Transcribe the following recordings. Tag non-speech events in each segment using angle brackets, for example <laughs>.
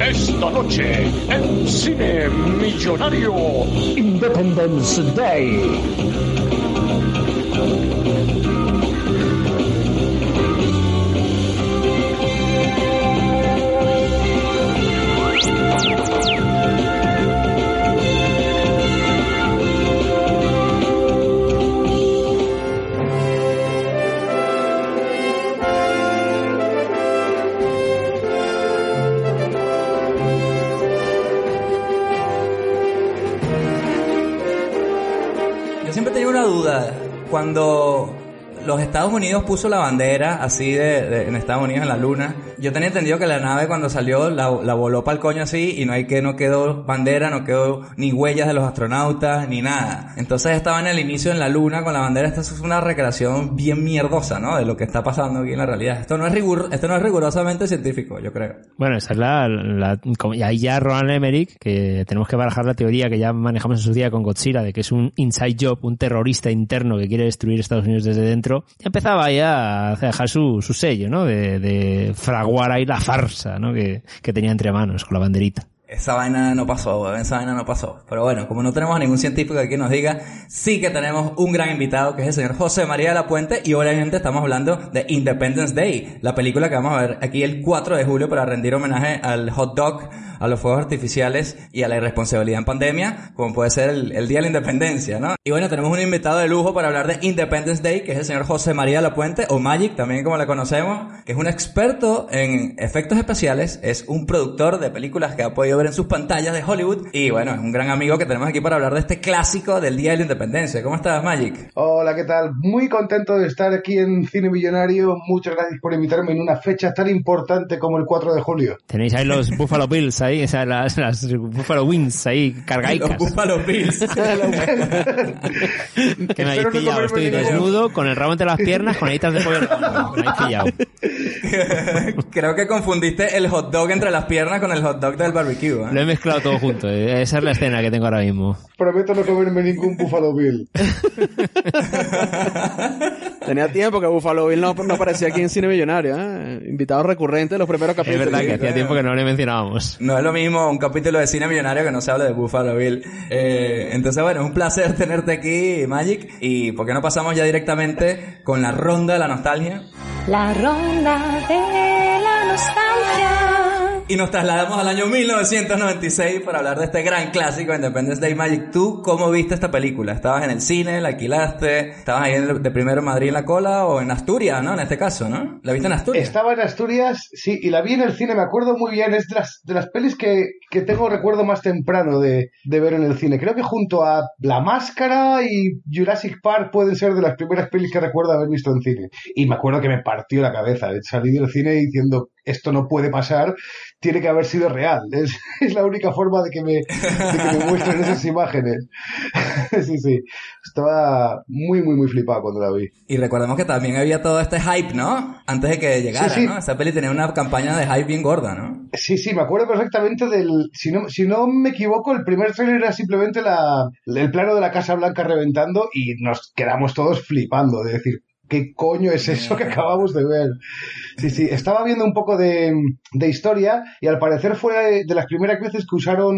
Esta noche en Cine Millonario Independence Day. Cuando los Estados Unidos puso la bandera así de, de- en Estados Unidos en la luna, yo tenía entendido que la nave cuando salió la, la voló para el coño así y no hay que no quedó bandera, no quedó ni huellas de los astronautas ni nada. Entonces estaba en el inicio en la luna con la bandera. Esta es una recreación bien mierdosa, ¿no? De lo que está pasando aquí en la realidad. Esto no es rigur, esto no es rigurosamente científico, yo creo. Bueno, esa es la, la- y ahí ya Roland Emmerich, que tenemos que barajar la teoría que ya manejamos en su día con Godzilla, de que es un inside job, un terrorista interno que quiere destruir Estados Unidos desde dentro, ya empezaba ya a dejar su, su sello, ¿no? De, de fraguar ahí la farsa, ¿no? Que, que tenía entre manos con la banderita. Esa vaina no pasó, esa vaina no pasó. Pero bueno, como no tenemos a ningún científico que nos diga, sí que tenemos un gran invitado, que es el señor José María de la Puente, y obviamente estamos hablando de Independence Day, la película que vamos a ver aquí el 4 de julio para rendir homenaje al hot dog, a los fuegos artificiales y a la irresponsabilidad en pandemia, como puede ser el, el Día de la Independencia, ¿no? Y bueno, tenemos un invitado de lujo para hablar de Independence Day, que es el señor José María de la Puente, o Magic, también como la conocemos, que es un experto en efectos especiales, es un productor de películas que ha podido ver en sus pantallas de Hollywood, y bueno, es un gran amigo que tenemos aquí para hablar de este clásico del Día de la Independencia. ¿Cómo estás, Magic? Hola, ¿qué tal? Muy contento de estar aquí en Cine Millonario. Muchas gracias por invitarme en una fecha tan importante como el 4 de julio. Tenéis ahí los Buffalo Bills ahí, o sea, las, las Buffalo Wings ahí, cargaicas. Los Buffalo Bills. <laughs> Que me habéis no pillado, estoy desnudo, con el rabo entre las piernas, con alitas de pollo. Me habéis pillado. Creo que confundiste el hot dog entre las piernas con el hot dog del barbecue, ¿eh? Lo he mezclado todo junto. eh. Esa es la escena que tengo ahora mismo. Prometo no comerme ningún Buffalo Bill. <laughs> Tenía <laughs> tiempo que Buffalo Bill no, no aparecía aquí en Cine Millonario, ¿eh? Invitado recurrente en los primeros Es capítulos. verdad que hacía tiempo que no le mencionábamos. No es lo mismo un capítulo de cine millonario que no se habla de Buffalo Bill. Eh, entonces, bueno, es un placer tenerte aquí, Magic. Y ¿por qué no pasamos ya directamente con la ronda de la nostalgia? La ronda de la nostalgia. Y nos trasladamos al año 1996 para hablar de este gran clásico, Independence Day Magic. ¿Tú cómo viste esta película? ¿Estabas en el cine? ¿La alquilaste? ¿Estabas ahí de primero en Madrid en la cola o en Asturias, no? En este caso, ¿no? ¿La viste en Asturias? Estaba en Asturias, sí, y la vi en el cine, me acuerdo muy bien. Es de las, de las pelis que, que tengo recuerdo más temprano de, de ver en el cine. Creo que junto a La Máscara y Jurassic Park pueden ser de las primeras pelis que recuerdo haber visto en cine. Y me acuerdo que me partió la cabeza. Salí del cine diciendo, esto no puede pasar, tiene que haber sido real. <laughs> Es, es la única forma de que me, de que me muestren esas <laughs> imágenes. <laughs> sí, sí. Estaba muy, muy, muy flipado cuando la vi. Y recordemos que también había todo este hype, ¿no? Antes de que llegara, Sí, sí. ¿no? Esa peli tenía una campaña de hype bien gorda, ¿no? Sí, sí, me acuerdo perfectamente del. Si no, si no me equivoco, el primer trailer era simplemente la, el plano de la Casa Blanca reventando y nos quedamos todos flipando de decir. ¿Qué coño es eso que acabamos de ver? Sí, sí, estaba viendo un poco de, de historia y al parecer fue de las primeras veces que usaron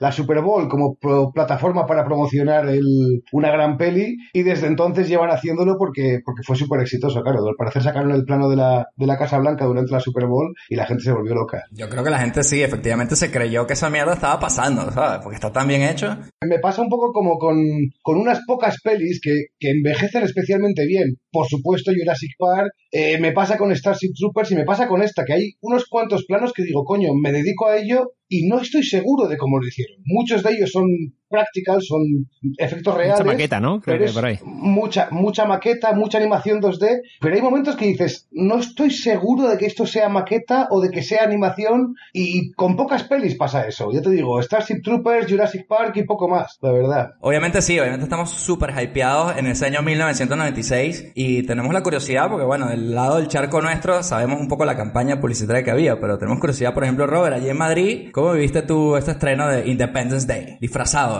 la Super Bowl como pro- plataforma para promocionar el, una gran peli y desde entonces llevan haciéndolo porque, porque fue súper exitoso, claro. Al parecer sacaron el plano de la, de la Casa Blanca durante la Super Bowl y la gente se volvió loca. Yo creo que la gente sí, efectivamente se creyó que esa mierda estaba pasando, ¿sabes? Porque está tan bien hecho. Me pasa un poco como con, con unas pocas pelis que, que envejecen especialmente bien. Por supuesto, Jurassic Park, eh, me pasa con Starship Troopers y me pasa con esta, que hay unos cuantos planos que digo, coño, me dedico a ello y no estoy seguro de cómo lo hicieron. Muchos de ellos son practical, son efectos reales. Mucha maqueta, ¿no? Creo que por ahí. Mucha, mucha maqueta, mucha animación 2D, pero hay momentos que dices, no estoy seguro de que esto sea maqueta o de que sea animación y con pocas pelis pasa eso. Ya te digo, Starship Troopers, Jurassic Park y poco más, la verdad. Obviamente sí, obviamente estamos súper hypeados en ese año 1996 y tenemos la curiosidad porque bueno, del lado del charco nuestro sabemos un poco la campaña publicitaria que había, pero tenemos curiosidad, por ejemplo, Robert, allí en Madrid, ¿cómo viviste tú este estreno de Independence Day? Disfrazado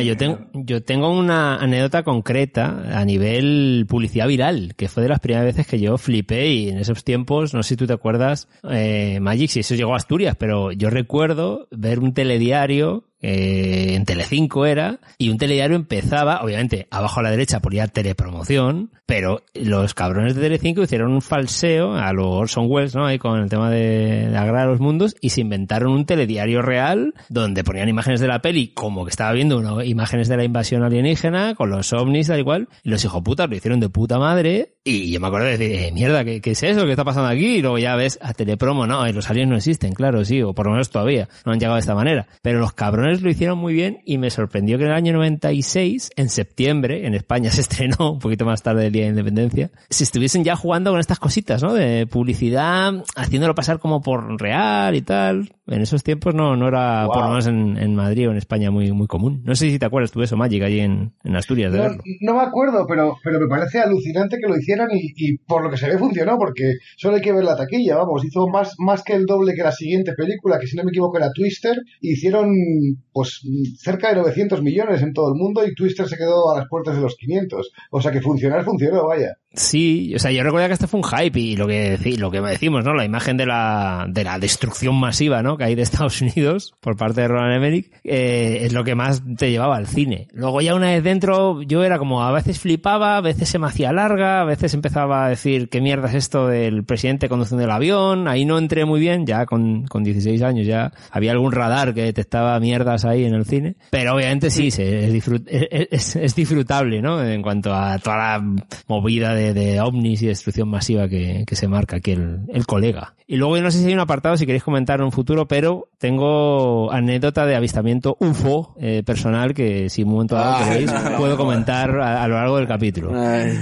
yo tengo, yo tengo una anécdota concreta a nivel publicidad viral, que fue de las primeras veces que yo flipé y en esos tiempos, no sé si tú te acuerdas, eh, Magic, si eso llegó a Asturias, pero yo recuerdo ver un telediario eh, en Telecinco era, y un telediario empezaba, obviamente, abajo a la derecha ponía telepromoción, pero los cabrones de Telecinco hicieron un falseo a los Orson Welles, ¿no? Ahí con el tema de, de Agrar a los Mundos, y se inventaron un telediario real donde ponían imágenes de la peli como que estaba viendo una, imágenes de la invasión alienígena, con los ovnis, tal igual, y los hijoputas lo hicieron de puta madre, y yo me acuerdo de decir, eh, mierda, ¿qué, ¿qué es eso? ¿Qué está pasando aquí? Y luego ya ves a telepromo, no, y los aliens no existen, claro, sí, o por lo menos todavía, no han llegado de esta manera. Pero los cabrones lo hicieron muy bien y me sorprendió que en el año 96, en septiembre, en España <laughs> se estrenó, un poquito más tarde del Día de Independencia, si estuviesen ya jugando con estas cositas, ¿no? De publicidad, haciéndolo pasar como por real y tal. En esos tiempos no, no era, Wow. por lo menos en, en Madrid o en España, muy, muy común. No sé si te acuerdas tú de eso, Magic, allí en, en Asturias, de No, verlo. no me acuerdo, pero, pero me parece alucinante que lo hicieran y, y por lo que se ve funcionó, porque solo hay que ver la taquilla, vamos, hizo más, más que el doble que la siguiente película, que si no me equivoco era Twister, hicieron pues cerca de 900 millones en todo el mundo y Twister se quedó a las puertas de los 500. O sea que funcionar funcionó, vaya. Sí, o sea, yo recuerdo que este fue un hype y lo que, lo que decimos, ¿no? La imagen de la, de la destrucción masiva, ¿no? Que hay de Estados Unidos por parte de Roland Emmerich, eh, es lo que más te llevaba al cine. Luego ya una vez dentro, yo era como, a veces flipaba, a veces se me hacía larga, a veces empezaba a decir, ¿qué mierda es esto del presidente conduciendo el avión? Ahí no entré muy bien, ya con, con 16 años ya había algún radar que detectaba mierdas ahí en el cine. Pero obviamente sí, se- es, disfrut- es, es- es disfrutable, ¿no? En cuanto a toda la movida de, de ovnis y destrucción masiva que, que se marca aquí el, el colega. Y luego yo no sé si hay un apartado, si queréis comentar en un futuro, pero tengo anécdota de avistamiento UFO eh, personal que si en un momento dado Ay, queréis no, no, puedo comentar a, a lo largo del capítulo. Ay,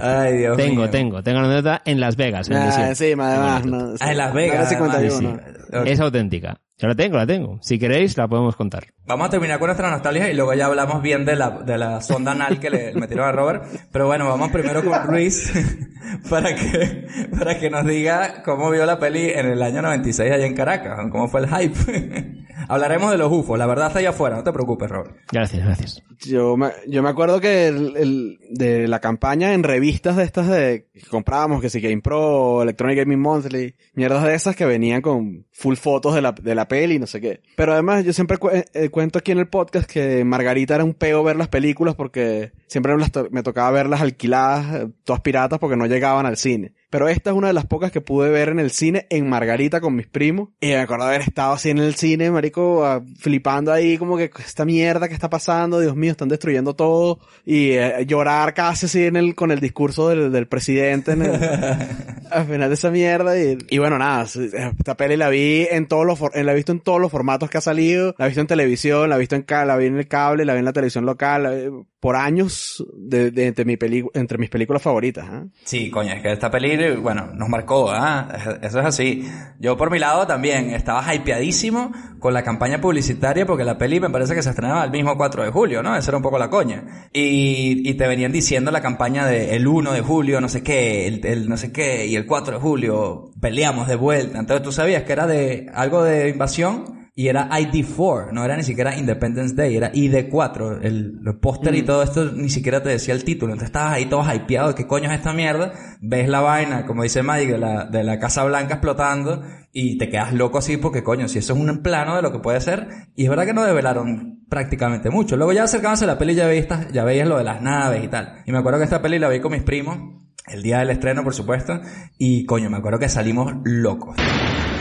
Ay, Dios Tengo, mío. tengo, tengo anécdota en Las Vegas. en ah, sí, además, no, Ah, en Las Vegas, Área 51. además, sí, sí. Es auténtica. Yo la tengo, la tengo. Si queréis, la podemos contar. Vamos a terminar con nuestra nostalgia y luego ya hablamos bien de la, de la sonda anal que le <laughs> metieron a Robert. Pero bueno, vamos primero con Luis <laughs> para que, para que nos diga cómo vio la peli en el año 96 allá en Caracas, cómo fue el hype. <laughs> Hablaremos de los UFOs, la verdad está allá afuera, no te preocupes, Robert. Gracias, gracias. Yo me, yo me acuerdo que el, el- de la campaña en revistas de estas de que comprábamos, que si Game Pro, Electronic Gaming Monthly, mierdas de esas que venían con full fotos de la, de la peli, no sé qué. Pero además yo siempre cu- eh, cuento aquí en el podcast que Margarita era un peo ver las películas porque siempre me, me tocaba verlas alquiladas, eh, todas piratas porque no llegaban al cine. Pero esta es una de las pocas que pude ver en el cine en Margarita con mis primos. Y me acuerdo haber estado así en el cine, marico, ah, flipando ahí como que esta mierda que está pasando, Dios mío, están destruyendo todo. Y eh, llorar casi así en el, con el discurso del, del presidente en el- <laughs> al final de esa mierda. Y, y bueno, nada, esta peli la vi en todos los, for- la he visto en todos los formatos que ha salido. La he visto en televisión, la he visto en, la vi en el cable, la vi en la televisión local. la vi- por años de, de- entre, mi peli- entre mis películas favoritas. ¿ah? Sí, coño, es que esta peli, bueno, nos marcó, ¿ah? Eso es así. Yo por mi lado también estaba hypeadísimo con la campaña publicitaria porque la peli me parece que se estrenaba el mismo 4 de julio, ¿no? Esa era un poco la coña. Y, y te venían diciendo la campaña de el 1 de julio, no sé qué, el, el no sé qué, y el 4 de julio peleamos de vuelta. Entonces tú sabías que era de algo de invasión y era ID4, no era ni siquiera Independence Day, era ID4. El, el póster y todo esto ni siquiera te decía el título. Entonces estabas ahí todo hypeado, ¿qué coño es esta mierda? Ves la vaina, como dice Mike, de la, de la Casa Blanca explotando y te quedas loco así porque coño, si eso es un plano de lo que puede ser. Y es verdad que no develaron prácticamente mucho. Luego ya acercándose a la peli ya veías, ya veías lo de las naves y tal. Y me acuerdo que esta peli la vi con mis primos. El día del estreno, por supuesto. Y coño, me acuerdo que salimos locos.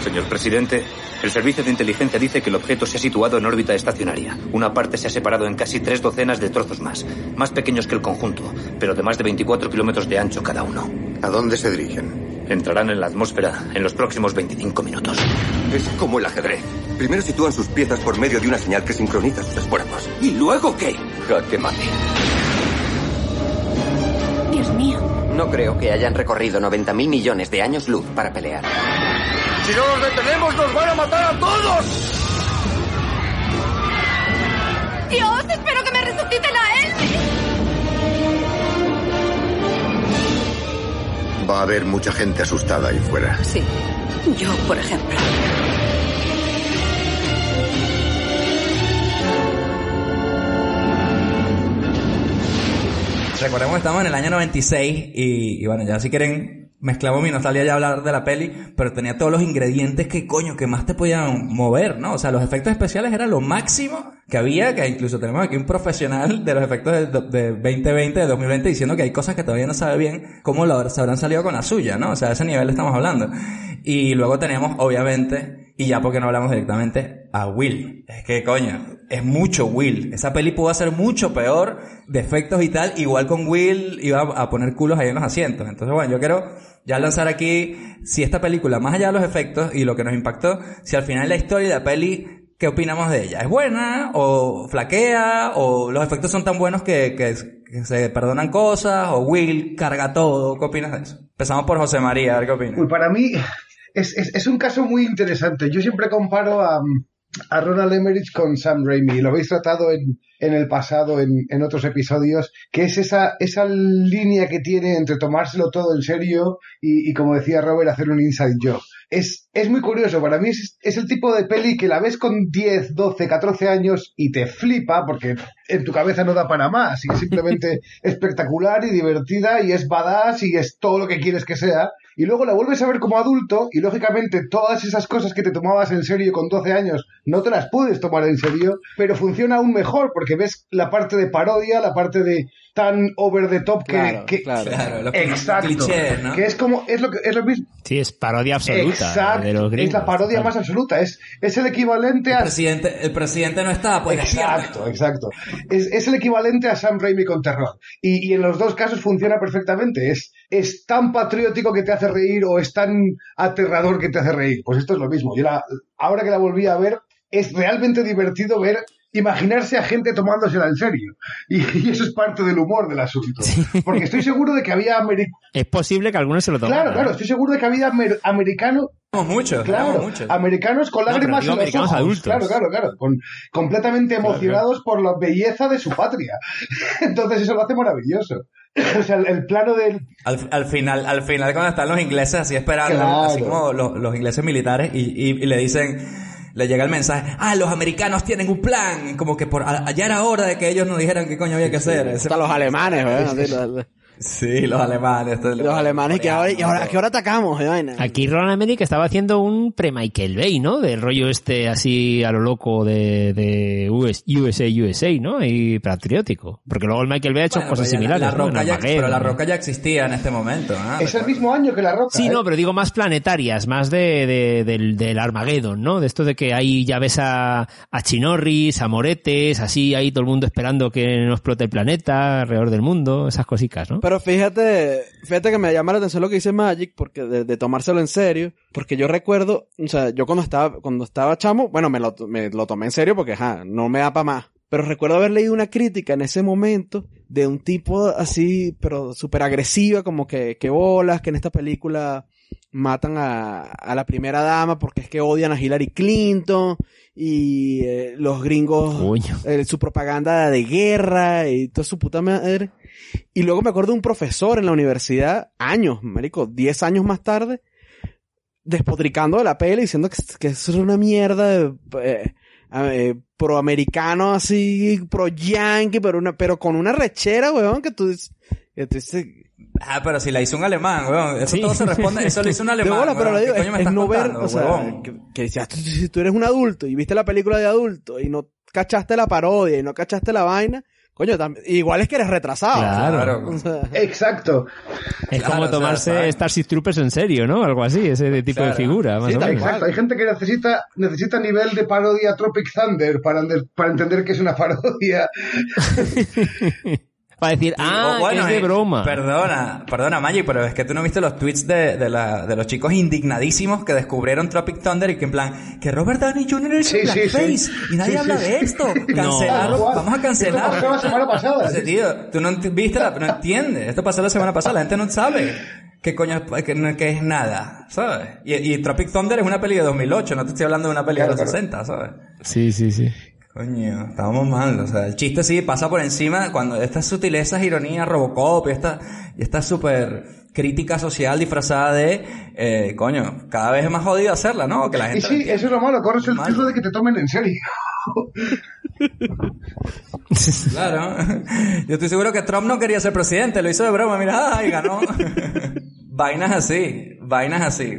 Señor presidente, el servicio de inteligencia dice que el objeto se ha situado en órbita estacionaria. Una parte se ha separado en casi tres docenas de trozos más, más pequeños que el conjunto, pero de más de 24 kilómetros de ancho cada uno. ¿A dónde se dirigen? Entrarán en la atmósfera en los próximos 25 minutos. Es como el ajedrez. Primero sitúan sus piezas por medio de una señal que sincroniza sus esfuerzos. ¿Y luego qué? Jaque mate. Dios mío. No creo que hayan recorrido 90.000 millones de años luz para pelear. ¡Si no los detenemos, nos van a matar a todos! Dios, espero que me resuciten a él. Va a haber mucha gente asustada ahí fuera. Sí. Yo, por ejemplo. Recordemos que estamos en el año 96 y, y bueno, ya si quieren mezclamos mi nostalgia ya hablar de la peli, pero tenía todos los ingredientes que coño, que más te podían mover, ¿no? O sea, los efectos especiales eran lo máximo que había, que incluso tenemos aquí un profesional de los efectos de, de 2020, de 2020, diciendo que hay cosas que todavía no sabe bien cómo lo, se habrán salido con la suya, ¿no? O sea, a ese nivel estamos hablando. Y luego teníamos, obviamente, y ya porque no hablamos directamente, a Will. Es que, coño, es mucho Will. Esa peli pudo ser mucho peor, de efectos y tal. Igual con Will iba a poner culos ahí en los asientos. Entonces, bueno, yo quiero ya lanzar aquí si esta película, más allá de los efectos y lo que nos impactó, si al final la historia de la peli, ¿qué opinamos de ella? ¿Es buena? ¿O flaquea? ¿O los efectos son tan buenos que, que, que se perdonan cosas? ¿O Will carga todo? ¿Qué opinas de eso? Empezamos por José María, a ver qué opinas. Para mí es, es, es un caso muy interesante. Yo siempre comparo a, a Ronald Emmerich con Sam Raimi. Lo habéis tratado en, en el pasado, en, en, otros episodios, que es esa, esa línea que tiene entre tomárselo todo en serio y, y como decía Robert, hacer un inside job. Es, es muy curioso, para mí es, es el tipo de peli que la ves con 10, 12, 14 años y te flipa porque en tu cabeza no da para más y es simplemente <laughs> espectacular y divertida y es badass y es todo lo que quieres que sea y luego la vuelves a ver como adulto y lógicamente todas esas cosas que te tomabas en serio con 12 años no te las puedes tomar en serio, pero funciona aún mejor porque ves la parte de parodia, la parte de tan over the top que, Claro, que claro. Claro, lo que- exacto, ¿no? que es como es lo que es lo mismo Sí, es parodia absoluta Exacto, de los gringos. es la parodia claro. más absoluta, es, es el equivalente El a presidente, el presidente no está, pues. Exacto, exacto. Es, es el equivalente a Sam Raimi con terror. Y, y en los dos casos funciona perfectamente. Es, es tan patriótico que te hace reír o es tan aterrador que te hace reír. Pues esto es lo mismo. Yo ahora que la volví a ver, es realmente divertido ver, imaginarse a gente tomándosela en serio. Y, y eso es parte del humor del asunto. Porque estoy seguro de que había ameri- Es posible que algunos se lo tomaran. Claro, claro, estoy seguro de que había amer- americanos muchos, Claro, muchos. americanos con No, lágrimas digo en los americanos ojos. adultos. Claro, claro, claro. Con, completamente emocionados por la belleza de su patria. <laughs> Entonces eso lo hace maravilloso. O sea, el, el plano del... Al, al final, al final cuando están los ingleses así esperando, Claro. así como los, los ingleses militares y, y, y le dicen, le llega el mensaje, ah, los americanos tienen un plan, como que por allá era hora de que ellos nos dijeran qué coño había que hacer. Ese- Hasta los alemanes, ¿verdad? Sí, los alemanes. los alemanes que ahora, y ahora, ¿a qué hora atacamos? vaina? Aquí Ronald Emmerich estaba haciendo un pre-Michael Bay, ¿no? Del rollo este así a lo loco de, de US, USA, USA, ¿no? Y patriótico. Porque luego el Michael Bay ha hecho Bueno, cosas la- similares, La, ¿no? roca ya, pero la ¿no? roca ya existía en este momento. ¿ah? es el mismo año que la roca. Sí, ¿eh? no, pero digo más planetarias, más de, de- del, del Armageddon, ¿no? De esto de que ahí ya ves a, a Chinorris, a Moretes, así ahí todo el mundo esperando que no explote el planeta alrededor del mundo, esas cositas, ¿no? Pero fíjate, fíjate que me llama la atención lo que dice Magic, porque de, de tomárselo en serio, porque yo recuerdo, o sea, yo cuando estaba, cuando estaba chamo, bueno, me lo, me lo tomé en serio porque, ajá, no me da para más. Pero recuerdo haber leído una crítica en ese momento de un tipo así, pero súper agresiva, como que, que bolas, que en esta película matan a, a la primera dama porque es que odian a Hillary Clinton y eh, los gringos eh, su propaganda de guerra y toda su puta madre. Y luego me acuerdo de un profesor en la universidad, años, marico, 10 años más tarde, despotricando de la peli, diciendo que, que eso era una mierda de, eh, eh, proamericano así, pro yankee, pero una, pero con una rechera, weón, que tú dices, que tú dices, Ah, pero si la hizo un alemán, weón. Eso Sí. todo se responde, eso lo hizo un de alemán. bola, pero le digo, ¿Qué es, es no ver, o sea, que, que decías, tú- si tú eres un adulto y viste la película de adulto y no cachaste la parodia y no cachaste la vaina, coño, igual es que eres retrasado. Claro. <laughs> O sea, Exacto. Es Claro, como o sea, tomarse ¿sabes? Starship Troopers en serio, ¿no? Algo así, ese tipo de figura, más Sí, o menos. Exacto. Hay gente que necesita, necesita nivel de parodia Tropic Thunder para, para entender que es una parodia. <laughs> Para decir, ah, bueno, es de eh, broma. Perdona, perdona, Magic, pero es que tú no viste los tweets de, de, la- de los chicos indignadísimos que descubrieron Tropic Thunder y que en plan, que Robert Downey Jr. es Sí, un sí, blackface sí. y nadie Sí, habla sí, de esto. Cancelarlo, <laughs> No. vamos a cancelarlo. Esto pasó la semana pasada, sí. tío, tú no viste, la, no entiendes. Esto pasó la semana pasada, la gente no sabe. ¿Qué coño es, que, es nada? ¿Sabes? Y, y Tropic Thunder es una peli de 2008, no te estoy hablando de una peli de los 60, ¿sabes? Sí, sí, sí. Coño, estábamos mal, o sea, el chiste sí pasa por encima cuando estas sutilezas, ironías, Robocop y esta, y esta súper crítica social disfrazada de, eh, coño, cada vez es más jodido hacerla, ¿no? Que la Y gente... sí, eso es lo malo, corres el riesgo de que te tomen en serio. Claro. Yo estoy seguro que Trump no quería ser presidente, lo hizo de broma, mira, ay, ganó. <laughs> vainas así, vainas así.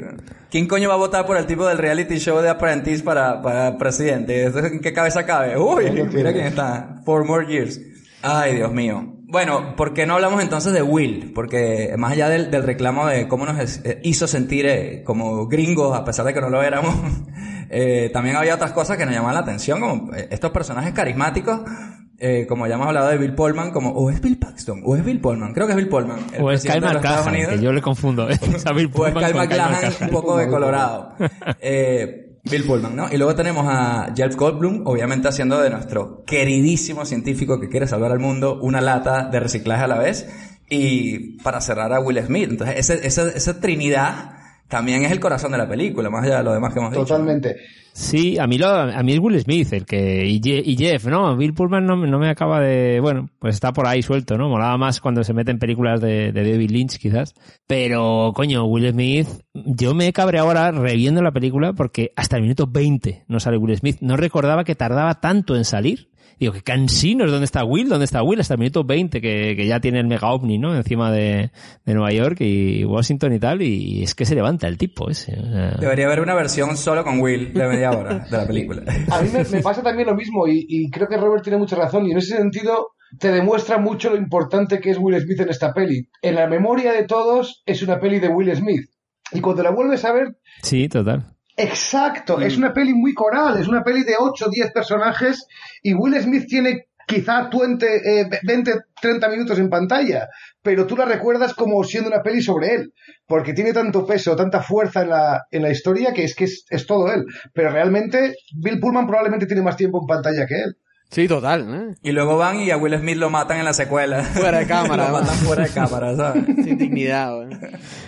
¿Quién coño va a votar por el tipo del reality show de Apprentice para, para presidente? ¿Eso ¿En qué cabeza cabe? Uy, mira quién está. Four more years. Ay, Dios mío. Bueno, ¿por qué no hablamos entonces de Will? Porque más allá del, del reclamo de cómo nos eh, hizo sentir eh, como gringos, a pesar de que no lo éramos, <laughs> eh, también había otras cosas que nos llamaban la atención, como estos personajes carismáticos, eh, como ya hemos hablado de Bill Pullman, como, o es Bill Paxton, o es Bill Pullman, creo que es Bill Pullman. el O es Kyle McLachlan, que yo le confundo. <laughs> Es a Bill O es Kyle McLachlan, un poco de Colorado. <laughs> Eh, Bill Pullman, ¿no? Y luego tenemos a Jeff Goldblum, obviamente haciendo de nuestro queridísimo científico que quiere salvar al mundo una lata de reciclaje a la vez. Y para cerrar a Will Smith. Entonces, ese, esa, esa trinidad también es el corazón de la película, más allá de lo demás que hemos dicho. Totalmente. Sí, a mí, lo, a mí es Will Smith el que y, Je- y Jeff, ¿no? Bill Pullman no, no me acaba de... Bueno, pues está por ahí suelto, ¿no? Molaba más cuando se mete en películas de, de David Lynch, quizás. Pero, coño, Will Smith... Yo me cabré ahora reviendo la película porque hasta el minuto 20 no sale Will Smith. No recordaba que tardaba tanto en salir. Digo, que cansinos, ¿dónde está Will? ¿Dónde está Will? Hasta el minuto 20, que, que ya tiene el mega ovni, ¿no? Encima de, de Nueva York y Washington y tal, y es que se levanta el tipo ese. o sea. Debería haber una versión solo con Will de media hora de la película. A mí me, me pasa también lo mismo y, y creo que Robert tiene mucha razón y en ese sentido te demuestra mucho lo importante que es Will Smith en esta peli. En la memoria de todos es una peli de Will Smith y cuando la vuelves a ver Sí, total. Exacto, es una peli muy coral, es una peli de 8 o 10 personajes y Will Smith tiene quizá 20, eh, 20, 30 minutos en pantalla, pero tú la recuerdas como siendo una peli sobre él, porque tiene tanto peso, tanta fuerza en la, en la historia que es que es, es todo él. Pero realmente Bill Pullman probablemente tiene más tiempo en pantalla que él. Sí, total, ¿eh? Y luego van y a Will Smith lo matan en la secuela. Fuera de <laughs> cámara, lo matan fuera de cámara, ¿sabes? <laughs> Sin dignidad, güey.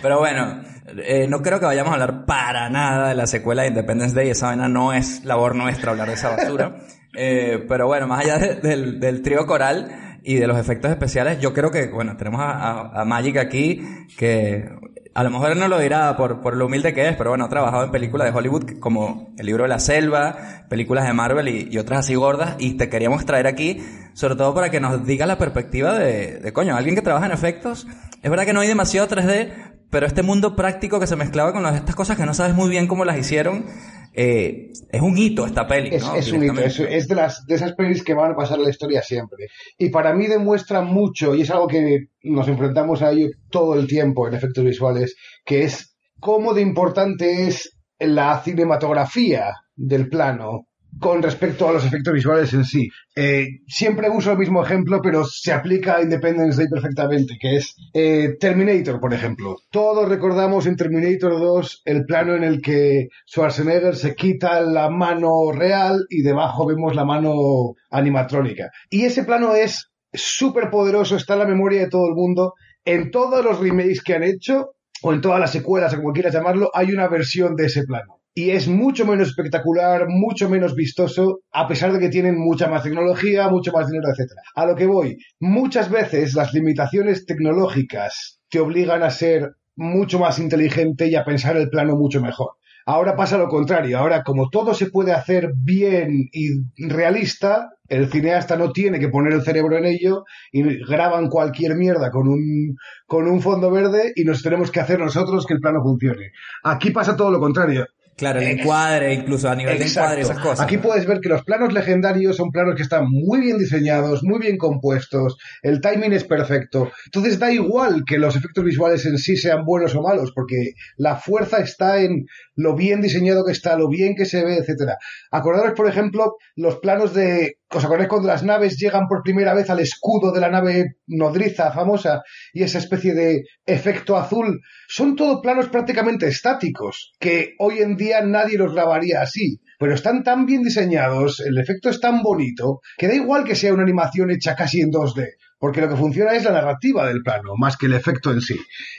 Pero bueno, eh, no creo que vayamos a hablar para nada de la secuela de Independence Day. Esa vaina no es labor nuestra hablar de esa basura. <laughs> Eh, pero bueno, más allá de- del, del trío coral y de los efectos especiales, yo creo que, bueno, tenemos a, a- a Magic aquí que a lo mejor no lo dirá por, por lo humilde que es, pero bueno, ha trabajado en películas de Hollywood como El libro de la selva, películas de Marvel y, y otras así gordas, y te queríamos traer aquí, sobre todo para que nos diga la perspectiva de, de coño, alguien que trabaja en efectos. Es verdad que no hay demasiado 3D, pero este mundo práctico que se mezclaba con las- estas cosas que no sabes muy bien cómo las hicieron, eh, es un hito esta peli, Es, ¿no? es un hito, es, es de, las, de esas pelis que van a pasar la historia siempre. Y para mí demuestra mucho, y es algo que nos enfrentamos a ello todo el tiempo en efectos visuales, que es cómo de importante es la cinematografía del plano con respecto a los efectos visuales en sí. Eh, siempre uso el mismo ejemplo, pero se aplica a Independence Day perfectamente, que es eh, Terminator, por ejemplo. Todos recordamos en Terminator 2 el plano en el que Schwarzenegger se quita la mano real y debajo vemos la mano animatrónica. Y ese plano es súper poderoso, está en la memoria de todo el mundo. En todos los remakes que han hecho, o en todas las secuelas, o como quieras llamarlo, hay una versión de ese plano. Y es mucho menos espectacular, mucho menos vistoso, a pesar de que tienen mucha más tecnología, mucho más dinero, etc. A lo que voy, muchas veces las limitaciones tecnológicas te obligan a ser mucho más inteligente y a pensar el plano mucho mejor. Ahora pasa lo contrario. Ahora, como todo se puede hacer bien y realista, el cineasta no tiene que poner el cerebro en ello y graban cualquier mierda con un, con un fondo verde y nos tenemos que hacer nosotros que el plano funcione. Aquí pasa todo lo contrario. Claro, el encuadre, incluso a nivel de encuadre, esas cosas. Aquí puedes ver que los planos legendarios son planos que están muy bien diseñados, muy bien compuestos, el timing es perfecto. Entonces da igual que los efectos visuales en sí sean buenos o malos, porque la fuerza está en lo bien diseñado que está, lo bien que se ve, etcétera. Acordaros, por ejemplo, los planos de ¿Os acordáis cuando las naves llegan por primera vez al escudo de la nave nodriza famosa y esa especie de efecto azul? Son todo planos prácticamente estáticos, que hoy en día nadie los grabaría así. Pero están tan bien diseñados, el efecto es tan bonito, que da igual que sea una animación hecha casi en 2D, porque lo que funciona es la narrativa del plano, más que el efecto en sí.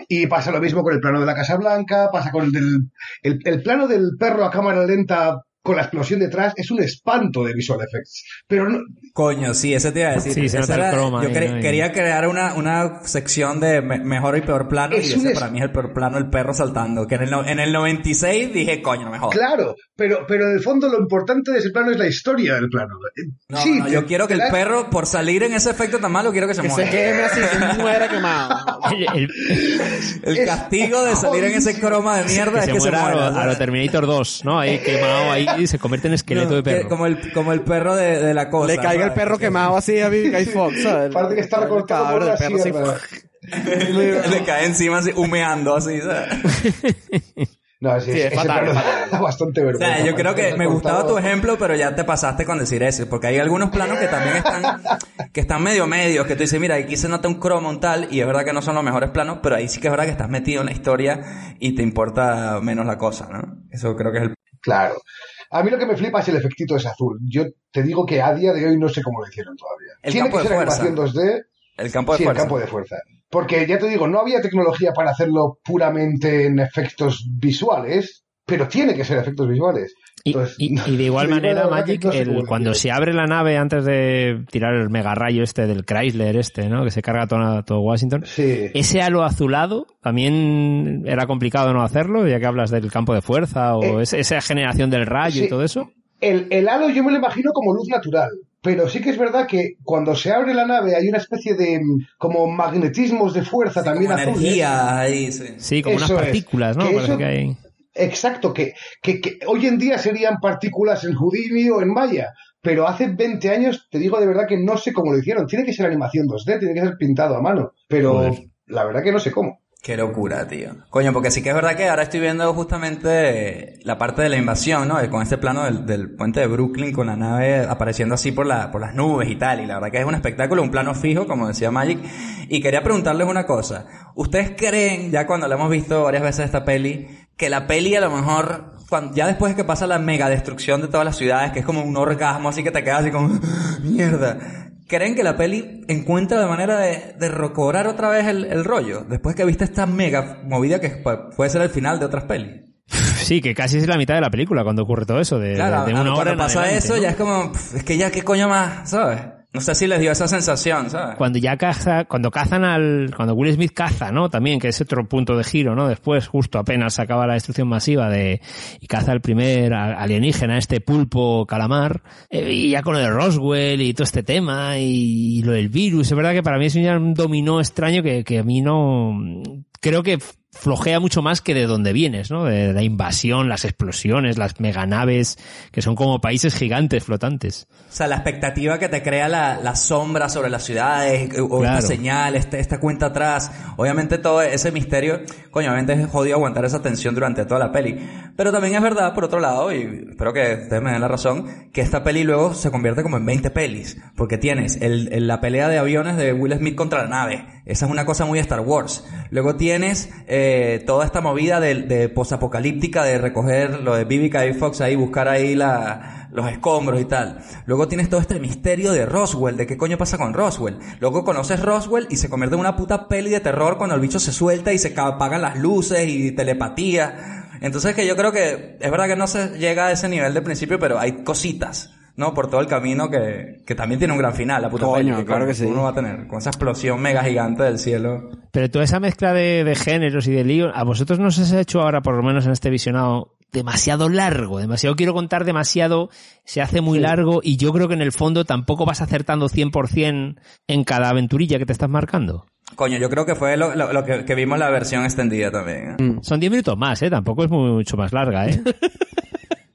Y pasa lo mismo con el plano de la Casa Blanca, pasa con el del el, el plano del perro a cámara lenta con la explosión detrás es un espanto de visual effects. Pero no... Coño, sí, ese te iba a decir. Sí, se nota el era- croma yo quería crear una, una sección de me- mejor y peor plano Es y un ese es- para mí es el peor plano, el perro saltando. Que en el, no- en el 96 dije, coño, no me jodas. Claro, pero, pero en el fondo lo importante de ese plano es la historia del plano. No, sí, no, te- yo quiero que el perro, por salir en ese efecto tan malo, quiero que se Que se muera. queme así, que muera quemado. El- el- El Es castigo de salir en ese croma de mierda que es se que se muera a lo, a lo. Terminator 2, ¿no? Ahí quemado, ahí y se convierte en esqueleto No, de que- perro. como, el, como el perro de, de la cosa. Le caiga el perro quemado así a Vivica y <laughs> Fox, ¿sabes? Parece que está recortado por así. Le, le cae encima así, humeando así, ¿sabes? <laughs> No, sí, Sí, es fatal, fatal. da bastante O vergüenza. sea, yo creo que me gustaba tu ejemplo, pero ya te pasaste con decir eso, porque hay algunos planos que también están, que están medio medios, que tú dices, mira, aquí se nota un cromo un tal, y es verdad que no son los mejores planos, pero ahí sí que es verdad que estás metido en la historia y te importa menos la cosa, ¿no? Eso creo que es el... Claro. A mí lo que me flipa es el efectito ese azul. Yo te digo que a día de hoy no sé cómo lo hicieron todavía. El Tiene campo que de ser fuerza. animación 2D. El campo de sí, fuerza. el campo de fuerza. Porque ya te digo, no había tecnología para hacerlo puramente en efectos visuales, pero tiene que ser efectos visuales. Y, Entonces, y- no- y de igual <laughs> manera, Magic, no el- cuando se abre la nave antes de tirar el mega rayo este del Chrysler este, ¿no? Que se carga todo, todo Washington. Sí. Ese halo azulado también era complicado no hacerlo, ya que hablas del campo de fuerza o Eh, ese- esa generación del rayo y todo eso. El, el halo yo me lo imagino como luz natural, pero sí que es verdad que cuando se abre la nave hay una especie de mm, como magnetismos de fuerza también Como azules. energía ahí, sí. Sí, como Eso unas es. partículas, ¿no? Que Parece eso- que hay- Exacto, que, que, que hoy en día serían partículas en Houdini o en Maya, pero hace 20 años te digo de verdad que no sé cómo lo hicieron. Tiene que ser animación 2D, tiene que ser pintado a mano, pero Joder. la verdad que no sé cómo. Qué locura, tío. Coño, porque sí que es verdad que ahora estoy viendo justamente la parte de la invasión, ¿no? Con este plano del, del puente de Brooklyn con la nave apareciendo así por, la, por las nubes y tal. Y la verdad que es un espectáculo, un plano fijo, como decía Magic. Y quería preguntarles una cosa. ¿Ustedes creen, ya cuando la hemos visto varias veces esta peli, que la peli a lo mejor, cuando, ya después de que pasa la mega destrucción de todas las ciudades, que es como un orgasmo así que te quedas así como, <laughs> mierda. ¿Creen que la peli encuentra la manera de, de recobrar otra vez el, el rollo? Después que viste esta mega movida que pu- puede ser el final de otras pelis. <laughs> Sí, que casi es la mitad de la película cuando ocurre todo eso, de, Claro, de una hora cuando pasa adelante, eso ¿no? ya es como, es que ya qué coño más, ¿sabes? No sé si les dio esa sensación, ¿sabes? Cuando ya caza, cuando cazan al, cuando Will Smith caza, ¿no? También, que es otro punto de giro, ¿no? Después, justo apenas acaba la destrucción masiva de, y caza el primer alienígena, este pulpo calamar, eh, y ya con lo de Roswell y todo este tema, y, lo del virus, es verdad que para mí es un dominó extraño que, que a mí no, creo que flojea mucho más que de donde vienes, ¿no? De la invasión, las explosiones, las meganaves, que son como países gigantes flotantes. O sea, la expectativa que te crea la, la sombra sobre las ciudades, eh, o Claro. esta señal, este- esta cuenta atrás. Obviamente todo ese misterio, coño, obviamente es jodido aguantar esa tensión durante toda la peli. Pero también es verdad, por otro lado, y espero que ustedes me den la razón, que esta peli luego se convierte como en 20 pelis. Porque tienes el, el- la pelea de aviones de Will Smith contra la nave. Esa es una cosa muy Star Wars. Luego tienes eh, toda esta movida de, posapocalíptica de recoger lo de Vivica y Fox ahí, buscar ahí los escombros y tal. Luego tienes todo este misterio de Roswell, de qué coño pasa con Roswell. Luego conoces Roswell y se convierte en una puta peli de terror cuando el bicho se suelta y se apagan las luces y telepatía. Entonces que yo creo que es verdad que no se llega a ese nivel de principio, pero hay cositas. ¿No? Por todo el camino que, que también tiene un gran final, la puta Coño, peli, claro que sí. Uno va a tener, con esa explosión mega gigante del cielo. Pero toda esa mezcla de, de géneros y de lío, ¿a vosotros no se os ha hecho ahora, por lo menos en este visionado, demasiado largo? Demasiado quiero contar demasiado, se hace muy largo y yo creo que en el fondo tampoco vas acertando 100% en cada aventurilla que te estás marcando. Coño, yo creo que fue lo, lo- lo que, que vimos la versión extendida también. ¿eh? Son 10 minutos más, ¿eh? Tampoco es mucho más larga, ¿eh? <laughs>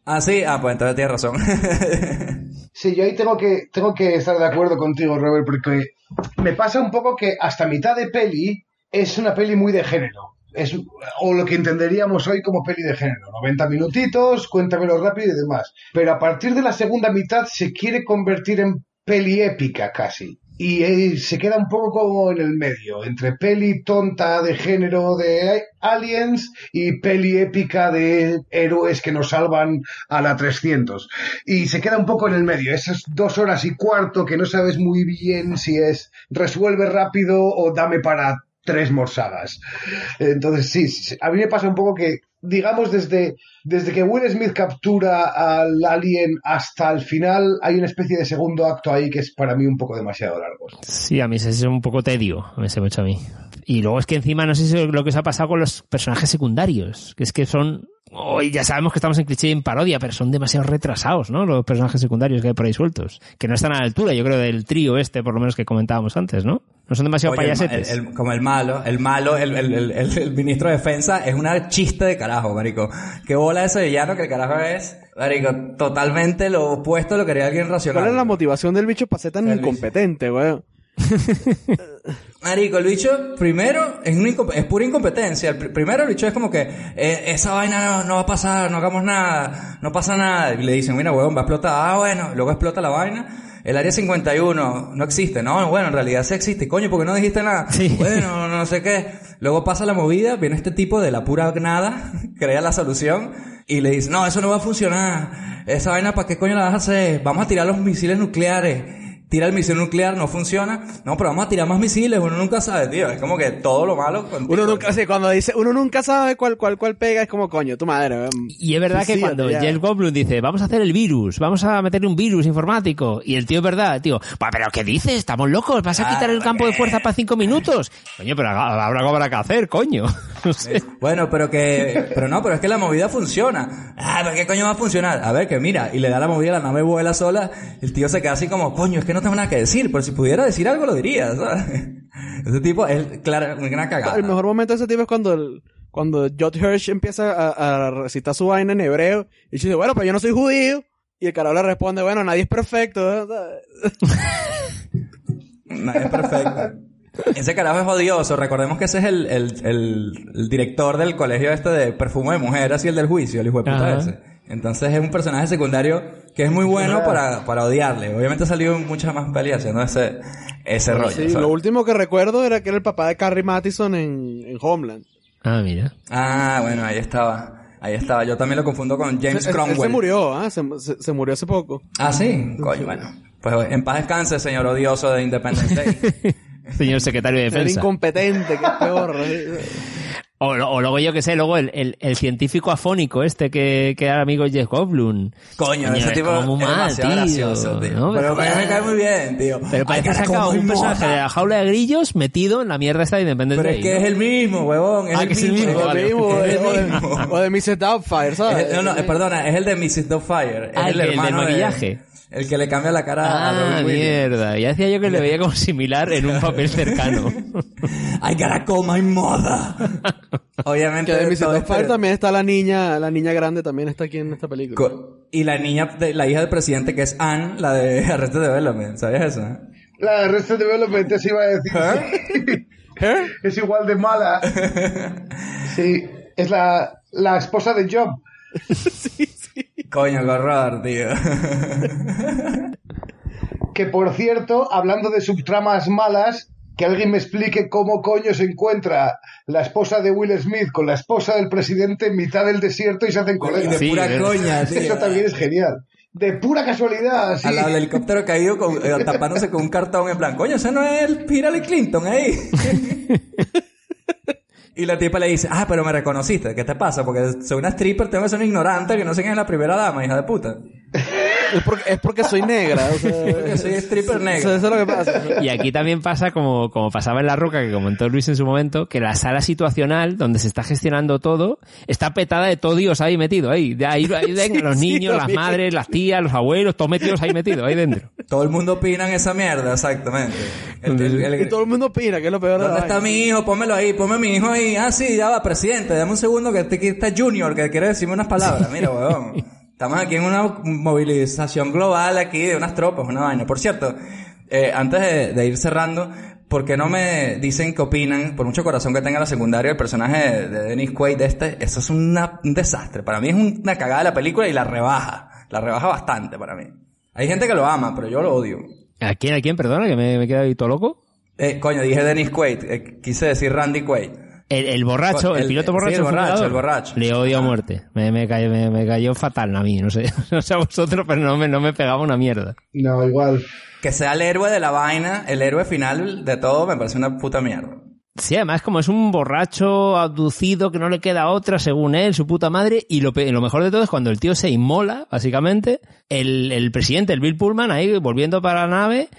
Ah, sí, ah, pues entonces tienes razón. <laughs> Sí, yo ahí tengo que, tengo que estar de acuerdo contigo, Robert, porque me pasa un poco que hasta mitad de peli es una peli muy de género. es o lo que entenderíamos hoy como peli de género. 90 minutitos, cuéntamelo rápido y demás. Pero a partir de la segunda mitad se quiere convertir en peli épica casi. Y eh, se queda un poco como en el medio, entre peli tonta de género de aliens y peli épica de héroes que nos salvan a la 300. Y se queda un poco en el medio, esas dos horas y cuarto que no sabes muy bien si es resuelve rápido o dame para tres morsadas. Entonces, sí, a mí me pasa un poco que, digamos, desde, desde que Will Smith captura al alien hasta el final, hay una especie de segundo acto ahí que es para mí un poco demasiado largo. Sí, a mí se es un poco tedio, me se me echa a mí. Y luego es que encima no sé si lo que os ha pasado con los personajes secundarios, que es que son Hoy ya sabemos que estamos en cliché y en parodia, pero son demasiado retrasados, ¿no? Los personajes secundarios que hay por ahí sueltos. Que no están a la altura, yo creo, del trío este, por lo menos que comentábamos antes, ¿no? No son demasiado Oye, el ma- payasetes. el- el- como el malo, el malo, el, el, el, el- el ministro de defensa es una chiste de carajo, marico. Qué bola ese villano que el carajo es, marico, totalmente lo opuesto de lo que haría alguien racional. ¿Cuál es la motivación del bicho para ser tan El bicho. incompetente, weón? <laughs> Marico, el bicho, primero, es, una incom- es pura incompetencia. El pr- primero, el bicho es como que, eh, esa vaina no, no va a pasar, no hagamos nada, no pasa nada. Y le dicen, mira, huevón, va a explotar. Ah, bueno, luego explota la vaina. El área 51 no existe. No, bueno, en realidad sí existe. Coño, porque no dijiste nada? Bueno, <laughs> no sé qué. Luego pasa la movida, viene este tipo de la pura nada, <laughs> crea la solución y le dice, no, eso no va a funcionar. Esa vaina, ¿para qué coño la vas a hacer? Vamos a tirar los misiles nucleares tira el misil nuclear, no funciona. No, pero vamos a tirar más misiles, uno nunca sabe, tío. Es como que todo lo malo. contigo. Uno nunca, sí, cuando dice, uno nunca sabe cuál, cuál, cuál pega, es como coño, tu madre. Y es verdad que cuando ya. Jeff Goldblum dice, vamos a hacer el virus, vamos a meterle un virus informático, y el tío es verdad, tío, "Buah, pero ¿qué dices? Estamos locos, vas a quitar el campo de fuerza para cinco minutos. Coño, pero habrá habrá algo que hacer, coño. <laughs> No sé. Bueno, pero que, pero no, pero es que la movida funciona. Ah, pero qué coño va a funcionar. A ver, que mira, y le da la movida, la nave vuela sola, el tío se queda así como, coño, es que no tengo nada que decir, pero si pudiera decir algo lo diría, ¿sabes? <laughs> Ese tipo es, claro, una cagada. El mejor momento de ese tipo es cuando el, cuando Jot Hirsch empieza a, a recitar su vaina en hebreo y dice, bueno, pero yo no soy judío. Y el carajo le responde, bueno, nadie es perfecto. No, <laughs> es perfecto. Ese carajo es odioso. Recordemos que ese es el, el, el, el director del colegio este de perfume de mujer, así el del juicio, el hijo de puta Ajá. ese. Entonces es un personaje secundario que es muy bueno para, para odiarle. Obviamente ha salido en muchas más pelis haciendo ese, ese rollo. Sí, ¿sabes? lo último que recuerdo era que era el papá de Carrie Mathison en, en Homeland. Ah, mira. Ah, bueno, ahí estaba. Ahí estaba. Yo también lo confundo con James Él- él Cromwell. se murió, ¿ah? Se, se- se murió hace poco. Ah, sí. Coño, bueno. Pues en paz descanse, señor odioso de Independence Day. <laughs> Señor secretario de Ser defensa. incompetente, que es peor. O, lo- o luego yo que sé, luego el, el, el científico afónico este que, que era amigo Jeff Goldblum. Coño, ese es tipo como es mal, demasiado tío, gracioso, tío. ¿no? Pero me cae muy bien, tío. Pero parece que sacado un personaje de la jaula de grillos metido en la mierda esta de Independence Pero Day. es que ¿no? es el mismo, huevón. Es Ah, el que es el mismo. vale. de, mismo, Es el <laughs> mismo. o de Mrs. Doubtfire, ¿sabes? No, no, eh, perdona, es el de Mrs. Doubtfire. Es Ah, el el, del hermano de- maquillaje. El que le cambia la cara a Ah, Robin Williams. mierda. Ya decía yo que le veía como similar en un papel cercano. <laughs> I gotta call my mother. <laughs> Obviamente. Que de Doubtfire este- también está la niña, la niña grande también está aquí en esta película. Co- Y la niña, de, la hija del presidente, que es Anne, la de <laughs> Arrested Development. ¿Sabías eso? La de Arrested Development, te iba a decir. sí. ¿Eh? Es igual de mala. Sí, es la, la esposa de Job. Coño, qué horror, tío. <laughs> Que por cierto, hablando de subtramas malas, que alguien me explique cómo coño se encuentra la esposa de Will Smith con la esposa del presidente en mitad del desierto y se hacen colegas. de Sí, pura es- coña, <laughs> tío. Eso también es genial. De pura casualidad, sí. Al lado del helicóptero caído con, eh, <laughs> tapándose con un cartón en plan, coño, ese no es el Hillary Clinton ahí. Y la tipa le dice, ah, pero me reconociste, ¿qué te pasa? Porque soy una stripper, tengo que ser una ignorante que no sé quién es la primera dama, hija de puta. Es porque, es porque soy negra. O sea, Porque soy stripper Eso, negra. eso es lo que pasa. Y aquí también pasa como, como pasaba en La Roca, que comentó Luis en su momento, que la sala situacional donde se está gestionando todo está petada de todo Dios ahí metido. Ahí, de ahí, ahí <laughs> ven Sí, los sí, niños, las también. madres, las tías, los abuelos, todos metidos ahí metidos, ahí dentro. Todo el mundo opina en esa mierda, exactamente. El- el- el- Y todo el mundo opina, que es lo peor de ¿Dónde está mi hijo? Pónmelo ahí, ponme mi hijo ahí. Ah, sí, ya va, presidente, dame un segundo que este- que está Junior, que quiere decirme unas palabras. Mira, weón. <laughs> Estamos aquí en una movilización global aquí de unas tropas, una vaina. Por cierto, eh, antes de, de ir cerrando, ¿por qué no me dicen qué opinan, por mucho corazón que tenga la secundaria, el personaje de, de Dennis Quaid de este? Eso es una- un desastre. Para mí es una cagada de la película y la rebaja. La rebaja bastante para mí. Hay gente que lo ama, pero yo lo odio. ¿A quién, a quién? Perdona, que me, ahí todo loco. Eh, coño, dije Dennis Quaid, eh, quise decir Randy Quaid. El, el borracho, el, El- piloto sí, borracho. el borracho, fundador. el borracho. Le odio a muerte. Me, me, cayó, me, me cayó fatal a mí, no sé. <laughs> No sé a vosotros, pero no me, no me pegaba una mierda. No, igual. Que sea el héroe de la vaina, el héroe final de todo, me parece una puta mierda. Sí, además como es un borracho abducido que no le queda otra según él, su puta madre, y lo, pe- lo mejor de todo es cuando el tío se inmola, básicamente, el, el presidente, el Bill Pullman, ahí volviendo para la nave,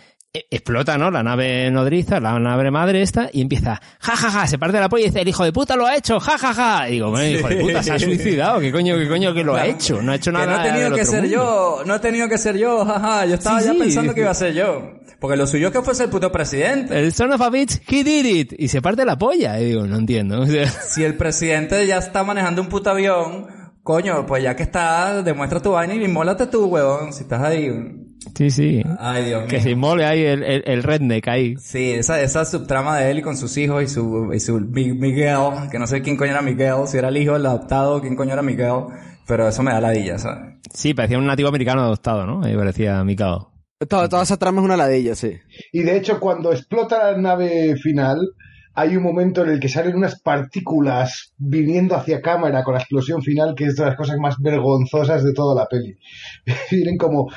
explota, ¿no? La nave nodriza, la nave madre esta, y empieza, ja, ja, ja, se parte la polla y dice, el hijo de puta lo ha hecho, ja, ja, ja. Y digo, bueno, hijo de puta se ha suicidado, ¿qué coño, qué coño que lo ha hecho? No ha hecho Que nada no he tenido que ser mundo. yo, no he tenido que ser yo, jaja, yo estaba Sí, ya sí. pensando que iba a ser yo. Porque lo suyo es que fuese el puto presidente. El son of a bitch, he did it. Y se parte la polla. Y digo, no entiendo. <laughs> O sea, Si el presidente ya está manejando un puto avión, coño, pues ya que está, demuestra tu vaina y mólate tú, huevón, si estás ahí. Sí, sí. Ay, Dios mío. Que se inmole ahí el, el, el redneck ahí. Sí, esa, esa subtrama de él y con sus hijos y su, y su Mi- Miguel, que no sé quién coño era Miguel, si era el hijo, el adoptado, quién coño era Miguel, pero eso me da ladilla, ¿sabes? Sí, parecía un nativo americano adoptado, ¿no? Ahí parecía Mikao. Toda, toda esa trama es una ladilla, sí. Y de hecho, cuando explota la nave final, hay un momento en el que salen unas partículas viniendo hacia cámara con la explosión final, que es de las cosas más vergonzosas de toda la peli. <laughs> Vienen como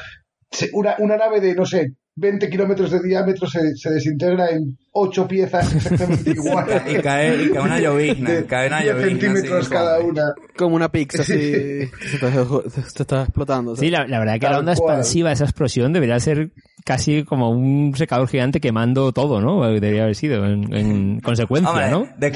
una, una nave de, no sé, 20 kilómetros de diámetro se, se desintegra en 8 piezas exactamente <laughs> iguales. Y cae, y cae una llovizna, de cae una 10 llovizna. centímetros así, cada suave. una. Como una pizza así. se, está, se está explotando. Sí, la, la verdad que la onda cual. expansiva de esa explosión debería ser casi como un secador gigante quemando todo, ¿no? Debería haber sido en, en consecuencia, Hombre, ¿no? de,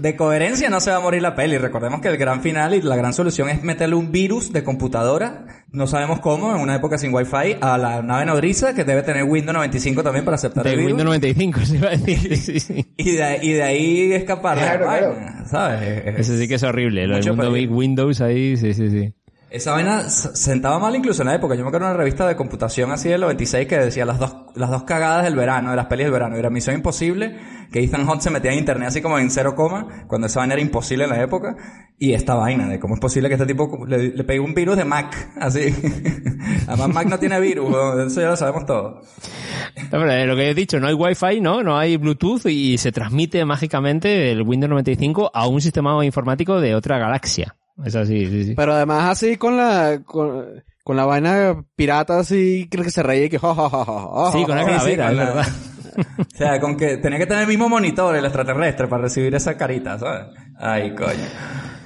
de coherencia no se va a morir la peli. Recordemos que el gran final y la gran solución es meterle un virus de computadora, no sabemos cómo, en una época sin wifi, a la nave nodriza que debe tener Windows 95 también para aceptar De el virus. Windows 95, <laughs> se iba a decir. Sí, sí. Y de, y de ahí escapar de la Claro, claro. vaina, ¿sabes? Eso sí que es horrible. Lo del mundo. Big Windows ahí, sí, sí, sí. Esa vaina sentaba mal incluso en la época. Yo me acuerdo de una revista de computación así del 96 que decía las dos, las dos cagadas del verano, de las pelis del verano. Era Misión Imposible, que Ethan Hunt se metía en internet así como en cero coma, cuando esa vaina era imposible en la época. Y esta vaina de cómo es posible que este tipo le, le pegue un virus de Mac, <laughs> así. Además Mac no tiene virus, eso ya lo sabemos todo. Hombre, lo que he dicho, no hay Wi-Fi, ¿no? No hay Bluetooth y se transmite mágicamente el Windows 95 a un sistema informático de otra galaxia. Es así, sí, sí. Pero además así con la... Con, con la vaina pirata así, creo que se reía y que... ja, Sí, con la calavera, con es la- verdad. <laughs> O sea, con que tenía que tener el mismo monitor el extraterrestre para recibir esa carita, ¿sabes? Ay, coño.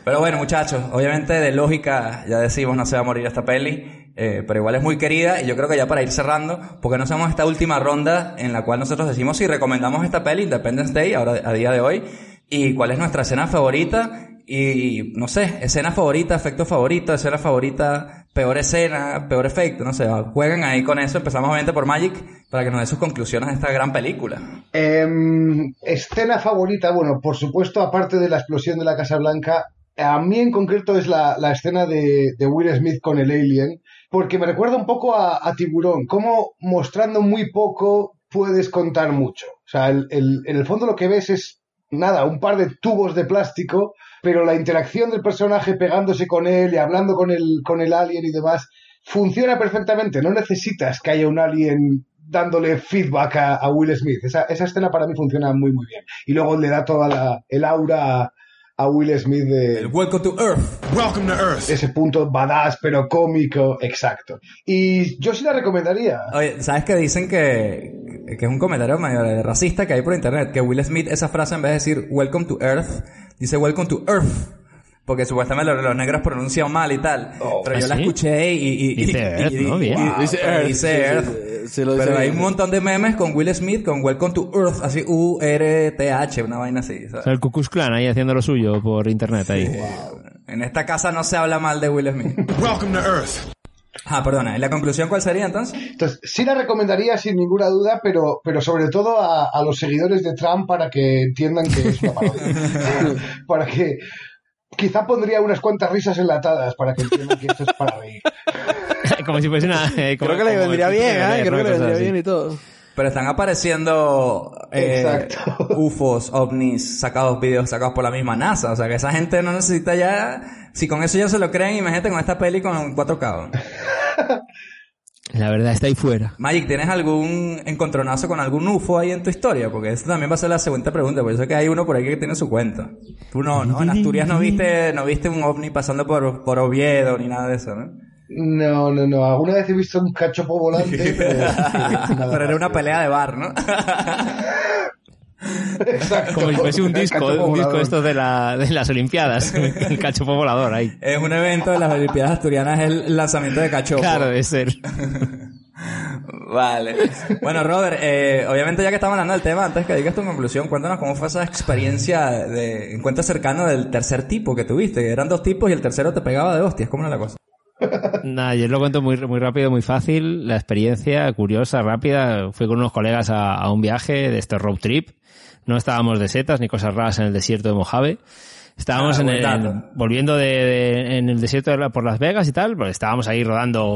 Pero bueno, muchachos, obviamente de lógica, ya decimos, no se va a morir esta peli, eh, pero igual es muy querida y yo creo que ya para ir cerrando, porque no hacemos esta última ronda en la cual nosotros decimos si recomendamos esta peli, Independence Day, ahora a día de hoy, y cuál es nuestra escena favorita, y no sé, escena favorita, efecto favorito, escena favorita, peor escena, peor efecto, no sé, juegan ahí con eso, empezamos obviamente por Magic, para que nos dé sus conclusiones de esta gran película. Em, escena favorita, bueno, por supuesto, aparte de la explosión de la Casa Blanca, a mí en concreto es la, la escena de, Will Smith con el alien, porque me recuerda un poco a, Tiburón, cómo mostrando muy poco puedes contar mucho. O sea, el- en el fondo lo que ves es nada, un par de tubos de plástico, pero la interacción del personaje pegándose con él y hablando con el, con el alien y demás, funciona perfectamente. No necesitas que haya un alien dándole feedback a, a Will Smith. Esa, esa escena para mí funciona muy, muy bien. Y luego le da toda la, el aura a, Will Smith de... Welcome to Earth. Welcome to Earth. Ese punto badass, pero cómico, exacto. Y yo sí la recomendaría. Oye, ¿sabes que dicen que, que es un comentario medio racista que hay por internet? Que Will Smith esa frase en vez de decir Welcome to Earth, dice Welcome to Earth. Porque supuestamente los, los negros pronuncian mal y tal. pero yo ¿Ah, la sí? escuché y... y, y- Dice y- Earth, y- ¿no? Bien. Dice pero Earth, dice sí, sí, Earth. sí, sí lo dice pero hay bien. un montón de memes con Will Smith con Welcome to Earth, así U-R-T-H, una vaina así. O ¿sabes? sea, el Ku Klux Klan ahí haciendo lo suyo por internet ahí. En esta casa no se habla mal de Will Smith. <laughs> Welcome to Earth. Ah, perdona. ¿Y la conclusión cuál sería entonces? Entonces, sí la recomendaría sin ninguna duda, pero, pero sobre todo a, a los seguidores de Trump para que entiendan que es una parodia. <laughs> para que quizá pondría unas cuantas risas enlatadas para que entiendan que esto es para reír. <laughs> como si fuese una... eh, como- Creo que le vendría bien, ¿eh? Creo que le vendría así. bien y todo. Pero están apareciendo eh, Exacto. <laughs> UFOs, ovnis, sacados videos sacados por la misma NASA. O sea que esa gente no necesita ya... Si con eso ya se lo creen, imagínate con esta peli con 4K. <laughs> La verdad está ahí fuera. Magic, ¿tienes algún encontronazo con algún UFO ahí en tu historia? Porque esa también va a ser la segunda pregunta, porque yo sé que hay uno por ahí que tiene su cuenta. Tú no, ¿no? En Asturias no viste, no viste un ovni pasando por, por Oviedo ni nada de eso, ¿no? No, no, no. Alguna vez he visto un cachopo volante, <laughs> pero... Pero era una pelea de bar, ¿no? <laughs> Exacto. Como si fuese un disco, un disco volador. esto de, la, de las Olimpiadas. <laughs> El cachopo volador ahí. Es un evento de las Olimpiadas Asturianas, es el lanzamiento de cachopo. Claro, debe ser. <laughs> Vale. Bueno, Robert, eh, obviamente ya que estamos hablando del tema, antes que digas tu conclusión, cuéntanos cómo fue esa experiencia de encuentro cercano del tercer tipo que tuviste, que eran dos tipos y el tercero te pegaba de hostias. ¿Cómo era la cosa? <laughs> Nada, yo lo cuento muy, muy rápido, muy fácil. La experiencia curiosa, rápida. Fui con unos colegas a, a un viaje de este road trip. No estábamos de setas ni cosas raras en el desierto de Mojave. Estábamos Ah, en el- en- volviendo de, de- en el desierto de la- por Las Vegas y tal, pues estábamos ahí rodando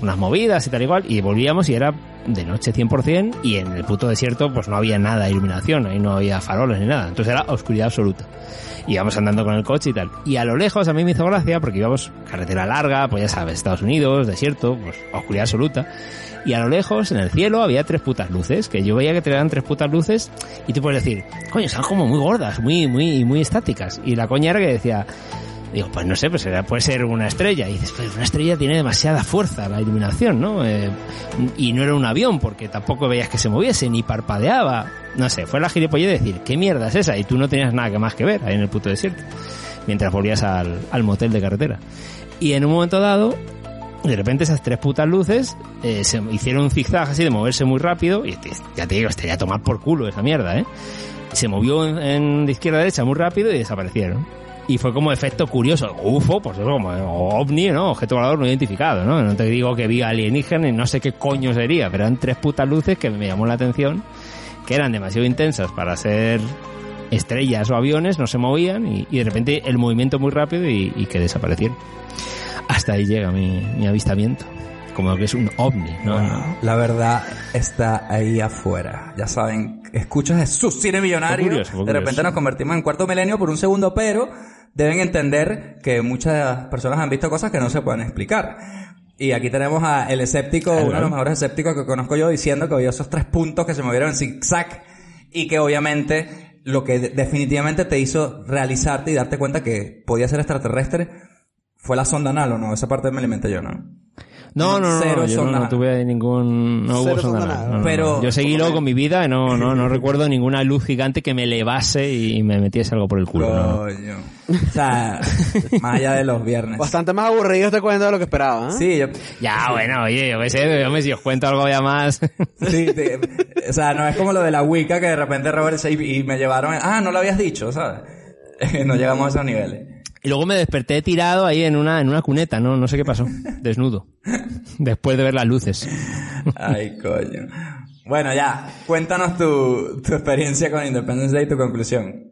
unas movidas y tal igual, y volvíamos y era de noche 100% y en el puto desierto pues no había nada de iluminación, ahí no había faroles ni nada, entonces era oscuridad absoluta. Íbamos andando con el coche y tal. Y a lo lejos a mí me hizo gracia porque íbamos carretera larga, pues ya sabes, Estados Unidos, desierto, pues oscuridad absoluta. Y a lo lejos, en el cielo, había tres putas luces, que yo veía que tenían tres putas luces, y tú puedes decir, coño, están como muy gordas, muy, muy, muy estáticas. Y la coña era que decía, digo, pues no sé, pues puede ser una estrella. Y dices, pues una estrella tiene demasiada fuerza, la iluminación, ¿no? Eh, y no era un avión, porque tampoco veías que se moviese, ni parpadeaba. No sé, fue la gilipollez de decir, ¿qué mierda es esa? Y tú no tenías nada que más que ver ahí en el puto desierto, mientras volvías al, al motel de carretera. Y en un momento dado, de repente esas tres putas luces eh, se hicieron un zigzag así de moverse muy rápido y ya te digo, estaría a tomar por culo esa mierda, ¿eh? Se movió en, en de izquierda a derecha muy rápido y desaparecieron. Y fue como efecto curioso. UFO, pues eso como ovni, ¿no? Objeto volador no identificado, ¿no? No te digo que vi alienígena y no sé qué coño sería, pero eran tres putas luces que me llamó la atención, que eran demasiado intensas para ser estrellas o aviones, no se movían y, de repente el movimiento muy rápido y que desaparecieron. Hasta ahí llega mi, mi avistamiento. Como que es un ovni, ¿no? Bueno, la verdad está ahí afuera. Ya saben, escuchas Jesús Cine Millonario. Fue curioso, fue de repente nos convertimos en cuarto milenio por un segundo, pero deben entender que muchas personas han visto cosas que no se pueden explicar. Y aquí tenemos a el escéptico, uno de los mejores escépticos que conozco yo, diciendo que vio esos tres puntos que se movieron en zigzag y que obviamente lo que de- definitivamente te hizo realizarte y darte cuenta que podía ser extraterrestre fue la sonda anal, ¿o no? Esa parte me alimenté yo, ¿no? No, no, no, Cero no, yo no, sonda no tuve ningún, no Cero hubo sonda anal, no, Pero- no. yo seguí luego con mi vida, y no, no, no <laughs> recuerdo ninguna luz gigante que me elevase y me metiese algo por el culo. Coño. O sea, <laughs> más allá de los viernes. Bastante más aburrido este cuento de lo que esperaba. ¿eh? Sí, yo, Ya, bueno, oye, yo qué sé, hombre, si os cuento algo ya más. <laughs> sí, o sea, no es como lo de la Wicca que de repente Robert se y, y me llevaron, ah, no lo habías dicho, ¿sabes? no llegamos a esos niveles. Y luego me desperté tirado ahí en una, en una cuneta, ¿no? No sé qué pasó. <laughs> Desnudo. Después de ver las luces. Ay, coño. Bueno, ya, cuéntanos tu, tu experiencia con Independence Day y tu conclusión.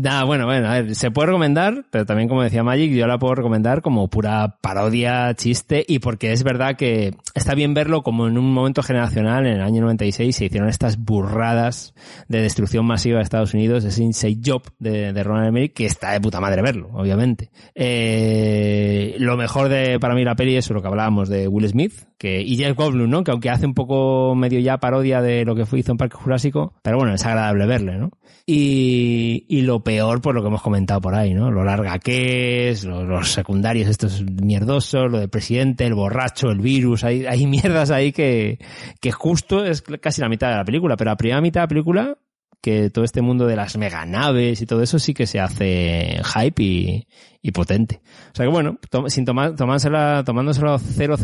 Nada, bueno, bueno, a ver, se puede recomendar, pero también como decía Magic, yo la puedo recomendar como pura parodia, chiste, y porque es verdad que está bien verlo como en un momento generacional, en el año 96 se hicieron estas burradas de destrucción masiva de Estados Unidos, ese Inside Job de, de Ronald Emmerich, que está de puta madre verlo, obviamente. Eh, lo mejor de, para mí la peli es lo que hablábamos de Will Smith, que, y Jeff Goldblum, ¿no? Que aunque hace un poco medio ya parodia de lo que fue hizo en Parque Jurásico, pero bueno, es agradable verle, ¿no? Y, y peor, pues lo que hemos comentado por ahí, ¿no? Lo larga que es, lo- los, secundarios estos mierdosos, lo del presidente, el borracho, el virus, hay, hay <laughs> mierdas ahí que, que justo es casi la mitad de la película, pero la primera mitad de la película, que todo este mundo de las meganaves y todo eso sí que se hace hype y, y potente. O sea que bueno, to- sin tomar, tomársela, tomándoselo 000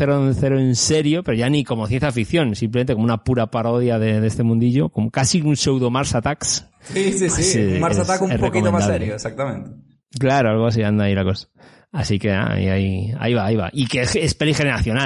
en serio, pero ya ni como ciencia ficción, simplemente como una pura parodia de, de este mundillo, como casi un pseudo Mars Attacks. Sí, sí, sí. Mars es- Attack un poquito más serio, exactamente. Claro, algo así anda ahí la cosa. Así que ah, ahí, ahí, ahí va, ahí va. Y que es, es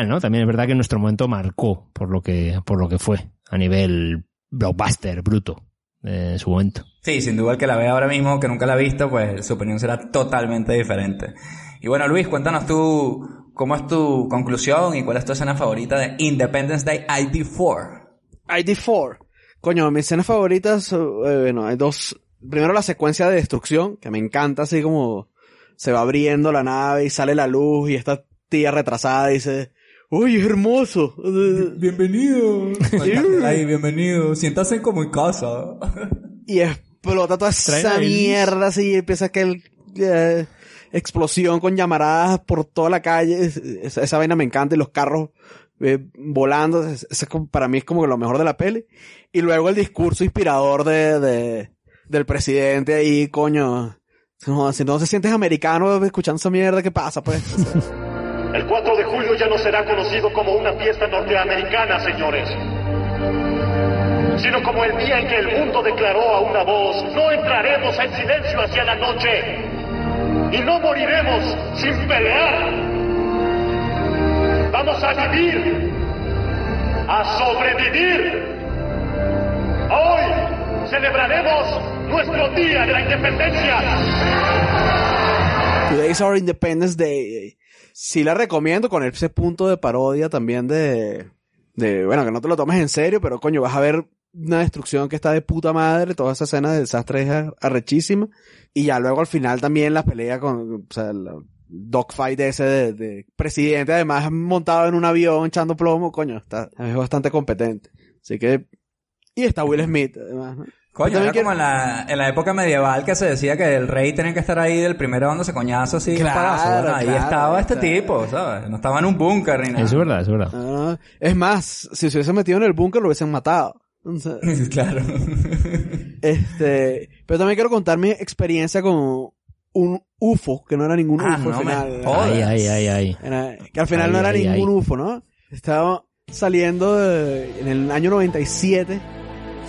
¿no? También es verdad que en nuestro momento marcó por lo que, por lo que fue, a nivel blockbuster, bruto, de su momento. Sí, sin duda el que la ve ahora mismo, que nunca la ha visto, pues su opinión será totalmente diferente. Y bueno, Luis, cuéntanos tú cómo es tu conclusión y cuál es tu escena favorita de Independence Day ID4. ID4. Coño, mis escenas favoritas, eh, bueno, hay dos. Primero la secuencia de destrucción, que me encanta, así como se va abriendo la nave y sale la luz y esta tía retrasada dice, ¡Uy, es hermoso! Bienvenido. Ay, bienvenido. Siéntase como en casa. Y explota toda esa mierda así y empieza aquel eh, explosión con llamaradas por toda la calle. Es- Esa, esa vaina me encanta y los carros eh, volando. Es- es como- para mí es como lo mejor de la peli. Y luego el discurso inspirador de, de- del presidente ahí, coño. No, si no se sientes americano escuchando esa mierda, ¿qué pasa pues? O sea, El 4 de julio ya no será conocido como una fiesta norteamericana, señores, sino como el día en que el mundo declaró a una voz, no entraremos en silencio hacia la noche y no moriremos sin pelear. Vamos a vivir, a sobrevivir. Hoy celebraremos nuestro día de la independencia. Today's our Independence Day. Sí la recomiendo con ese punto de parodia también de, de, bueno, que no te lo tomes en serio, pero coño, vas a ver una destrucción que está de puta madre, toda esa escena de desastre es ar- arrechísima. Y ya luego al final también la pelea con, o sea, el dogfight ese de, de presidente, además montado en un avión echando plomo, coño, está, es bastante competente. Así que, y está Will Smith, además. Coño, Yo era también como en la, en la época medieval que se decía que el rey tenía que estar ahí del primero dándose coñazo así. Claro, palazo. Bueno, ahí claro, estaba este claro. tipo, ¿sabes? No estaba en un búnker ni nada. Eso es verdad, eso es verdad. Ah, es más, si se hubiese metido en el búnker lo hubiesen matado. Entonces, <laughs> claro. Este, pero también quiero contar mi experiencia con un UFO, que no era ningún Ah, UFO no al final. Ay, ay, ay, ay. Era- que al final Ay, no era ay, ningún ay. UFO, ¿no? Estaba saliendo de- en el año 97.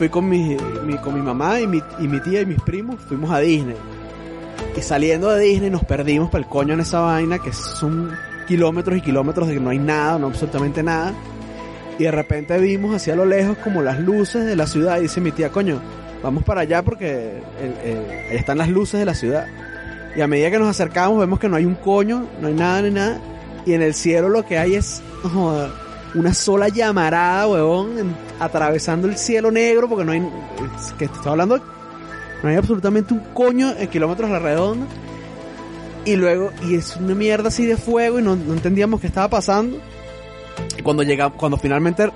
Fui con mi, con mi mamá y mi, y mi tía y mis primos. Fuimos a Disney. Y saliendo de Disney nos perdimos para el coño en esa vaina que son kilómetros y kilómetros de que no hay nada, no absolutamente nada. Y de repente vimos hacia lo lejos como las luces de la ciudad. Y dice mi tía, coño, vamos para allá porque el- el- ahí están las luces de la ciudad. Y a medida que nos acercamos vemos que no hay un coño, no hay nada ni nada. Y en el cielo lo que hay es una sola llamarada, huevón, en- atravesando el cielo negro porque no hay... es que te estoy hablando... No hay absolutamente un coño en kilómetros a la redonda. Y luego, y es una mierda así de fuego y no, entendíamos qué estaba pasando. Cuando llegamos, cuando finalmente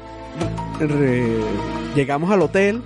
llegamos al hotel,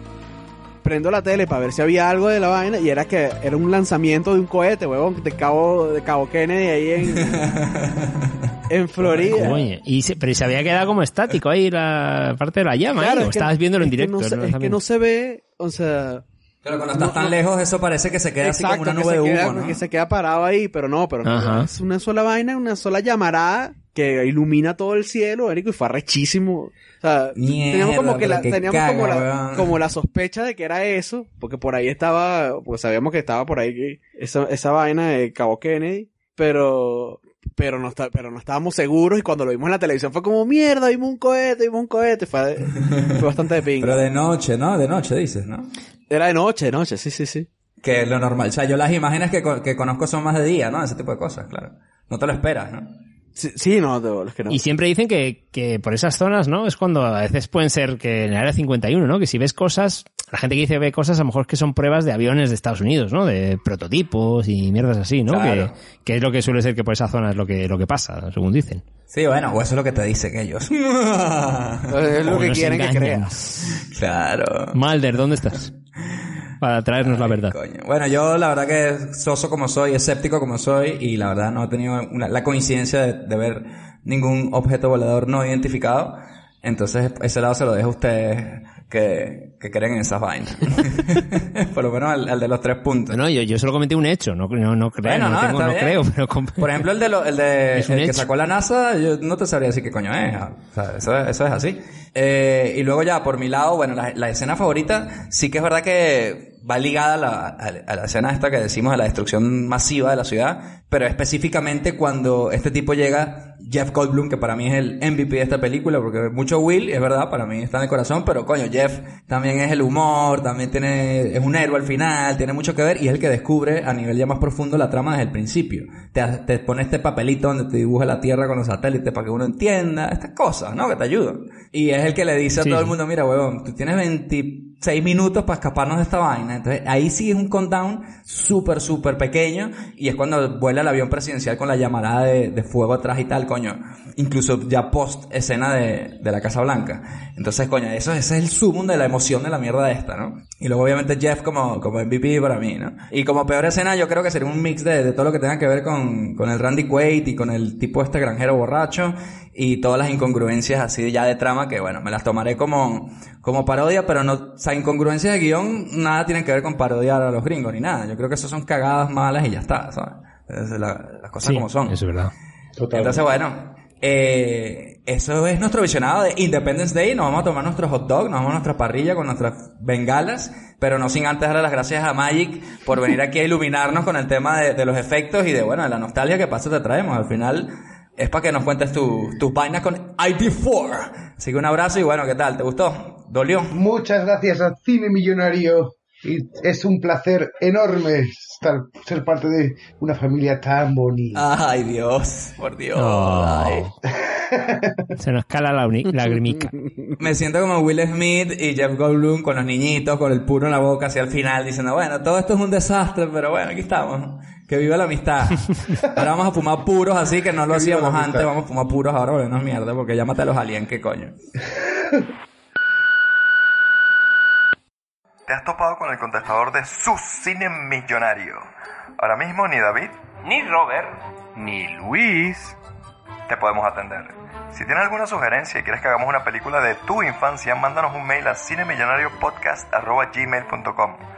prendo la tele para ver si había algo de la vaina y era que era un lanzamiento de un cohete, huevón, de Cabo, de Cabo Kennedy ahí en, <laughs> en Florida. Coño, y se, pero se había quedado como estático ahí la parte de la llama, Claro, ¿eh? es O que- estabas viéndolo en es que directo. no se- ¿no? es que no se ve, o sea... Pero cuando estás tan lejos, eso parece que se queda así como una nube de queda- humo, ¿no? Que se queda parado ahí, pero no, pero no. Es una sola vaina, una sola llamarada que ilumina todo el cielo, Erico, y fue arrechísimo. O sea, Mierda, teníamos como que la, teníamos como, caga, la, weón. como la sospecha de que era eso, porque por ahí estaba, porque sabíamos que estaba por ahí esa, esa vaina de Cabo Kennedy, pero, pero no está, pero no estábamos seguros y cuando lo vimos en la televisión fue como mierda, vimos un cohete, vimos un cohete, fue, fue bastante de pinga. Pero de noche, ¿no? De noche dices, ¿no? Era de noche, de noche, sí, sí, sí. Que es lo normal. O sea, yo las imágenes que, que conozco son más de día, ¿no? Ese tipo de cosas, claro. No te lo esperas, ¿no? Sí, sí, no, bolas que no. Y siempre dicen que, que por esas zonas, ¿no? Es cuando a veces pueden ser que en el área 51, ¿no? Que si ves cosas, la gente que dice ve cosas, a lo mejor es que son pruebas de aviones de Estados Unidos, ¿no? De prototipos y mierdas así, ¿no? Claro. Que, que es lo que suele ser que por esa zona es lo que, lo que pasa, según dicen. Sí, bueno, o eso es lo que te dicen ellos. <laughs> Es lo O que quieren que engañan. creas. claro. Malder, ¿dónde estás? Para traernos la verdad. Coño. Bueno, yo la verdad que soso como soy, escéptico como soy, y la verdad no he tenido una- la coincidencia de, de ver ningún objeto volador no identificado. Entonces, ese lado se lo dejo a ustedes que, que creen en esas vainas. <laughs> Por lo menos al, al de los tres puntos. No, yo, yo solo comenté un hecho, no, no, no creo, Bueno, no, no, tengo- está no bien. creo, pero Por ejemplo, el de, lo- el de <laughs> el que sacó la NASA, yo no te sabría decir qué coño es. O sea, eso, es- eso es así. Eh, y luego ya, por mi lado, bueno, la, la escena favorita, sí que es verdad que va ligada a la, a, la escena esta que decimos de la destrucción masiva de la ciudad, pero específicamente cuando este tipo llega, Jeff Goldblum, que para mí es el MVP de esta película, porque mucho Will, es verdad, para mí está en el corazón, pero coño, Jeff también es el humor, también tiene, es un héroe al final, tiene mucho que ver y es el que descubre a nivel ya más profundo la trama desde el principio. Te, te pone este papelito donde te dibuja la Tierra con los satélites para que uno entienda estas cosas, ¿no? Que te ayudan. Y es el que le dice a Sí, todo el mundo, mira, huevón, tú tienes 26 minutos para escaparnos de esta vaina. Entonces, ahí sí es un countdown súper, súper pequeño. Y es cuando vuela el avión presidencial con la llamarada de, de fuego atrás y tal, coño. Incluso ya post escena de, de la Casa Blanca. Entonces, coño, eso, ese es el sumum de la emoción de la mierda esta, ¿no? Y luego, obviamente, Jeff como, como MVP para mí, ¿no? Y como peor escena, yo creo que sería un mix de, de todo lo que tenga que ver con, con el Randy Quaid y con el tipo este granjero borracho y todas las incongruencias así ya de trama que bueno, me las tomaré como, como parodia, pero no, o sea, incongruencias de guion nada tienen que ver con parodiar a los gringos ni nada. Yo creo que eso son cagadas malas y ya está, ¿sabes? Es la- las cosas Sí, como son. Eso es verdad. Entonces, bueno, eh, eso es nuestro visionado de Independence Day. Nos vamos a tomar nuestros hot dog, nos vamos a nuestra parrilla con nuestras bengalas, pero no sin antes darle las gracias a Magic por venir aquí a iluminarnos con el tema de, de los efectos y de, bueno, de la nostalgia que pasa te traemos. Al final es para que nos cuentes tu- tus vainas con ID4. Así que un abrazo y bueno, ¿qué tal? ¿Te gustó? ¿Dolió? Muchas gracias a Cine Millonario. Y es un placer enorme estar, ser parte de una familia tan bonita. Ay, Dios, por Dios. Oh. Ay. <laughs> Se nos cala la lagrimica. Me siento como Will Smith y Jeff Goldblum con los niñitos, con el puro en la boca hacia el final, diciendo, bueno, todo esto es un desastre, pero bueno, aquí estamos. Que viva la amistad. <laughs> Ahora vamos a fumar puros así que no lo Que hacíamos antes, vamos a fumar puros ahora, porque no es mierda, porque llámate a los aliens, qué coño. <laughs> Te has topado con el contestador de su cine millonario. Ahora mismo ni David, ni Robert, ni Luis te podemos atender. Si tienes alguna sugerencia y quieres que hagamos una película de tu infancia, mándanos un mail a cinemillonariopodcast.gmail.com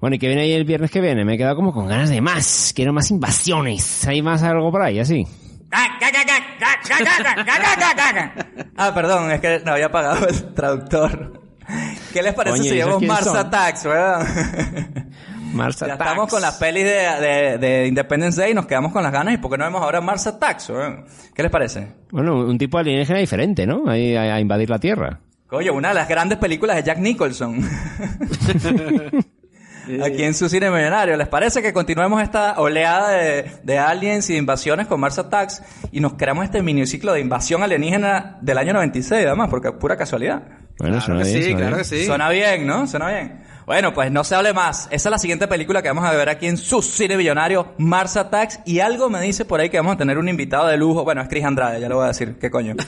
Bueno, ¿y qué viene ahí el viernes que viene? Me he quedado como con ganas de más. Quiero más invasiones. ¿Hay más algo por ahí, así? Ah, perdón, es que no había pagado el traductor. ¿Qué les parece Coño, si ¿y esos llevamos Mars? Attacks, weón? Mars Ya Attacks. estamos con las pelis de, de, de Independence Day y nos quedamos con las ganas. ¿Y por qué no vemos ahora Mars Attacks, weón? ¿Qué les parece? Bueno, un tipo alienígena diferente, ¿no? Ahí a, a invadir la Tierra. Coño, una de las grandes películas de Jack Nicholson. <laughs> Aquí en su cine millonario. ¿Les parece que continuemos esta oleada de, de aliens y de invasiones con Mars Attacks y nos creamos este miniciclo de invasión alienígena del año 96, además, porque es pura casualidad? Bueno, suena bien, suena bien. Suena bien, ¿no? Suena bien. Bueno, pues no se hable más. Esa es la siguiente película que vamos a ver aquí en su cine millonario, Mars Attacks. Y algo me dice por ahí que vamos a tener un invitado de lujo. Bueno, es Chris Andrade, ya lo voy a decir. ¿Qué coño? <laughs>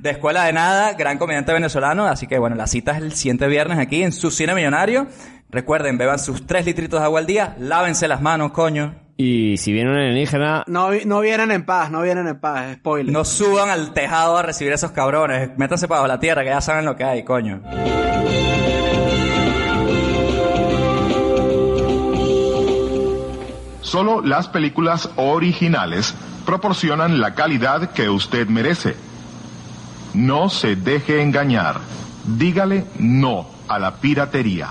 de Escuela de Nada, gran comediante venezolano. Así que bueno, la cita es el siguiente viernes aquí en su cine millonario. Recuerden, beban sus tres litritos de agua al día, lávense las manos, coño. Y si viene un alienígena... No, no vienen en paz, no vienen en paz, spoiler. No suban al tejado a recibir a esos cabrones. Métanse para la tierra, que ya saben lo que hay, coño. Solo las películas originales proporcionan la calidad que usted merece. No se deje engañar. Dígale no a la piratería.